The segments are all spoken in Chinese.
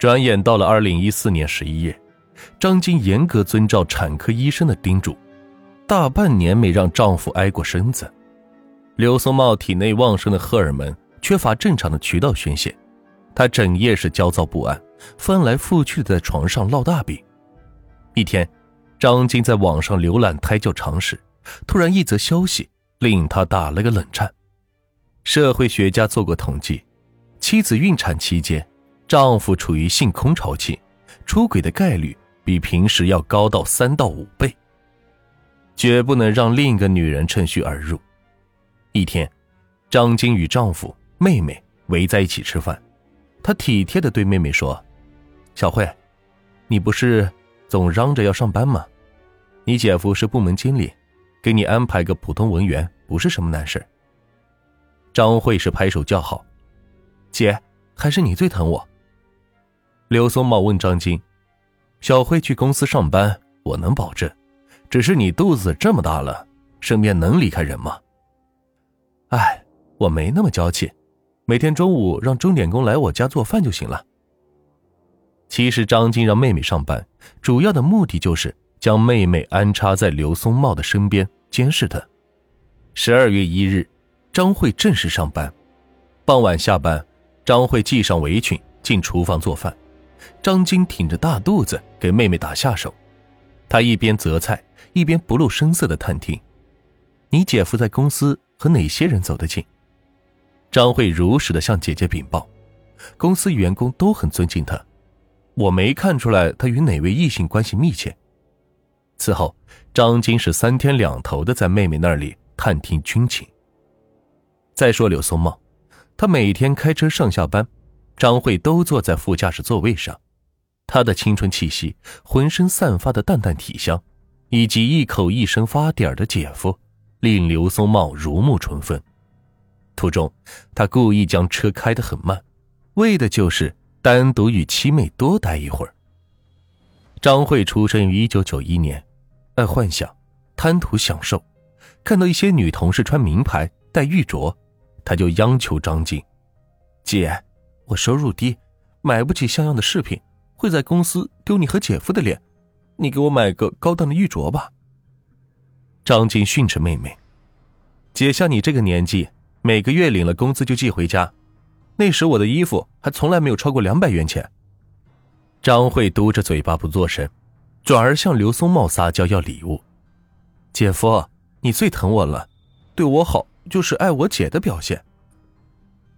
转眼到了二零一四年十一月，张晶严格遵照产科医生的叮嘱，大半年没让丈夫挨过身子。刘松茂体内旺盛的荷尔蒙缺乏正常的渠道宣泄，他整夜是焦躁不安，翻来覆去的在床上烙大饼。一天，张晶在网上浏览胎教常识，突然一则消息令他打了个冷战。社会学家做过统计，妻子孕产期间，丈夫处于性空巢期，出轨的概率比平时要高到三到五倍。绝不能让另一个女人趁虚而入。一天，张晶与丈夫、妹妹围在一起吃饭，她体贴的对妹妹说：“小慧，你不是总嚷着要上班吗？你姐夫是部门经理，给你安排个普通文员不是什么难事。”张慧是拍手叫好，姐，还是你最疼我。刘松茂问张晶：“小慧去公司上班，我能保证，只是你肚子这么大了，身边能离开人吗？”哎，我没那么娇气，每天中午让钟点工来我家做饭就行了。其实张晶让妹妹上班，主要的目的就是将妹妹安插在刘松茂的身边监视他。十二月一日。张慧正式上班，傍晚下班，张慧系上围裙进厨房做饭，张晶挺着大肚子给妹妹打下手，她一边择菜一边不露声色的探听：“你姐夫在公司和哪些人走得近？”张慧如实的向姐姐禀报：“公司员工都很尊敬他，我没看出来他与哪位异性关系密切。”此后，张晶是三天两头的在妹妹那里探听军情。再说柳松茂，他每天开车上下班，张慧都坐在副驾驶座位上。她的青春气息，浑身散发的淡淡体香，以及一口一声发嗲的姐夫，令刘松茂如沐春风。途中，他故意将车开得很慢，为的就是单独与七妹多待一会儿。张慧出生于一九九一年，爱幻想，贪图享受，看到一些女同事穿名牌、戴玉镯。他就央求张静：“姐，我收入低，买不起像样的饰品，会在公司丢你和姐夫的脸。你给我买个高档的玉镯吧。”张晶训斥妹妹：“姐像你这个年纪，每个月领了工资就寄回家，那时我的衣服还从来没有超过两百元钱。”张慧嘟着嘴巴不作声，转而向刘松茂撒娇要礼物：“姐夫，你最疼我了，对我好。”就是爱我姐的表现。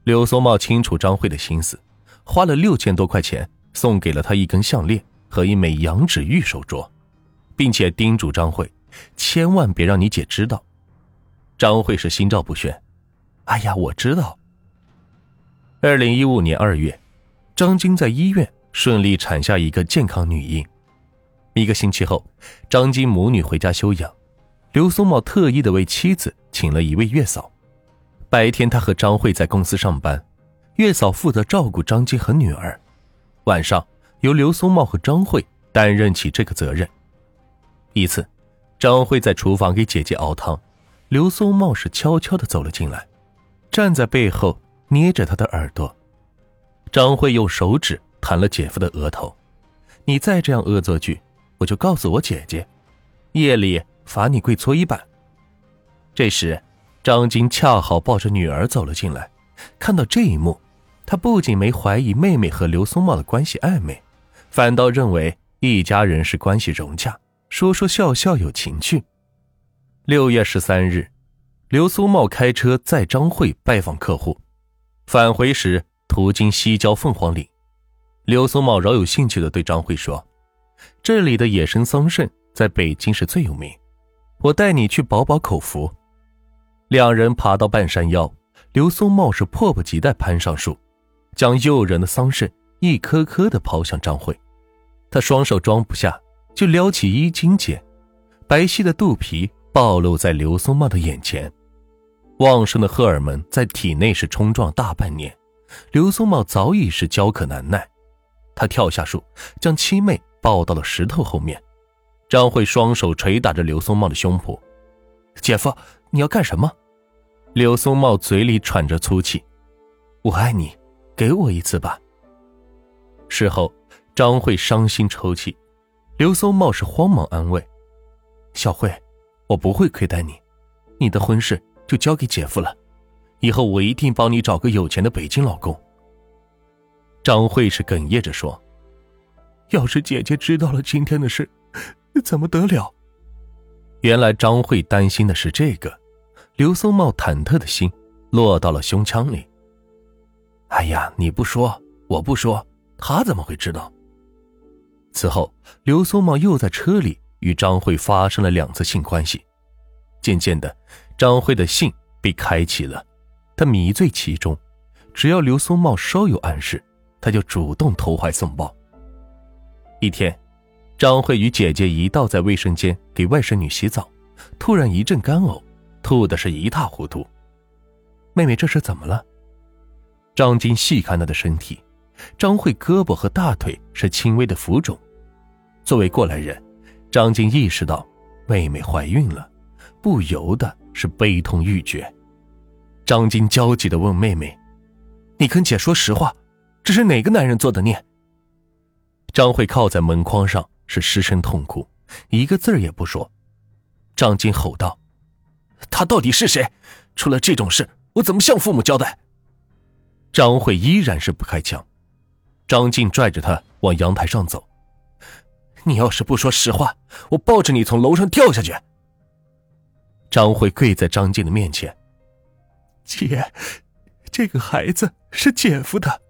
刘松茂清楚张慧的心思，花了六千多块钱送给了她一根项链和一枚羊脂玉手镯，并且叮嘱张慧千万别让你姐知道。张慧是心照不宣，哎呀，我知道。二零一五年二月，张晶在医院顺利产下一个健康女婴。一个星期后，张晶母女回家休养。刘松茂特意的为妻子请了一位月嫂，白天他和张慧在公司上班，月嫂负责照顾张晶和女儿，晚上由刘松茂和张慧担任起这个责任。一次，张慧在厨房给姐姐熬汤，刘松茂是悄悄的走了进来，站在背后捏着她的耳朵。张慧用手指弹了姐夫的额头：“你再这样恶作剧，我就告诉我姐姐，夜里。”罚你跪搓衣板。这时，张晶恰好抱着女儿走了进来，看到这一幕，他不仅没怀疑妹妹和刘松茂的关系暧昧，反倒认为一家人是关系融洽，说说笑笑有情趣。六月十三日，刘松茂开车载张慧拜访客户，返回时途经西郊凤凰岭，刘松茂饶有兴趣地对张慧说：“这里的野生桑葚在北京是最有名。”我带你去饱饱口福。两人爬到半山腰，刘松茂是迫不及待攀上树，将诱人的桑葚一颗颗的抛向张慧。他双手装不下，就撩起衣襟间，白皙的肚皮暴露在刘松茂的眼前。旺盛的荷尔蒙在体内是冲撞大半年，刘松茂早已是焦渴难耐。他跳下树，将七妹抱到了石头后面。张慧双手捶打着刘松茂的胸脯，姐夫，你要干什么？柳松茂嘴里喘着粗气，我爱你，给我一次吧。事后，张慧伤心抽泣，刘松茂是慌忙安慰：“小慧，我不会亏待你，你的婚事就交给姐夫了，以后我一定帮你找个有钱的北京老公。”张慧是哽咽着说：“要是姐姐知道了今天的事，怎么得了？”原来张慧担心的是这个，刘松茂忐忑的心落到了胸腔里。哎呀，你不说，我不说，他怎么会知道？此后，刘松茂又在车里与张慧发生了两次性关系。渐渐的，张慧的性被开启了，他迷醉其中，只要刘松茂稍有暗示，他就主动投怀送抱。一天。张慧与姐姐一道在卫生间给外甥女洗澡，突然一阵干呕，吐的是一塌糊涂。妹妹这是怎么了？张晶细看她的身体，张慧胳膊和大腿是轻微的浮肿。作为过来人，张晶意识到妹妹怀孕了，不由得是悲痛欲绝。张晶焦急地问妹妹：“你跟姐说实话，这是哪个男人做的孽？”张慧靠在门框上。是失声痛哭，一个字儿也不说。张晶吼道：“他到底是谁？出了这种事，我怎么向父母交代？”张慧依然是不开腔。张静拽着他往阳台上走：“你要是不说实话，我抱着你从楼上跳下去。”张慧跪在张静的面前：“姐，这个孩子是姐夫的。”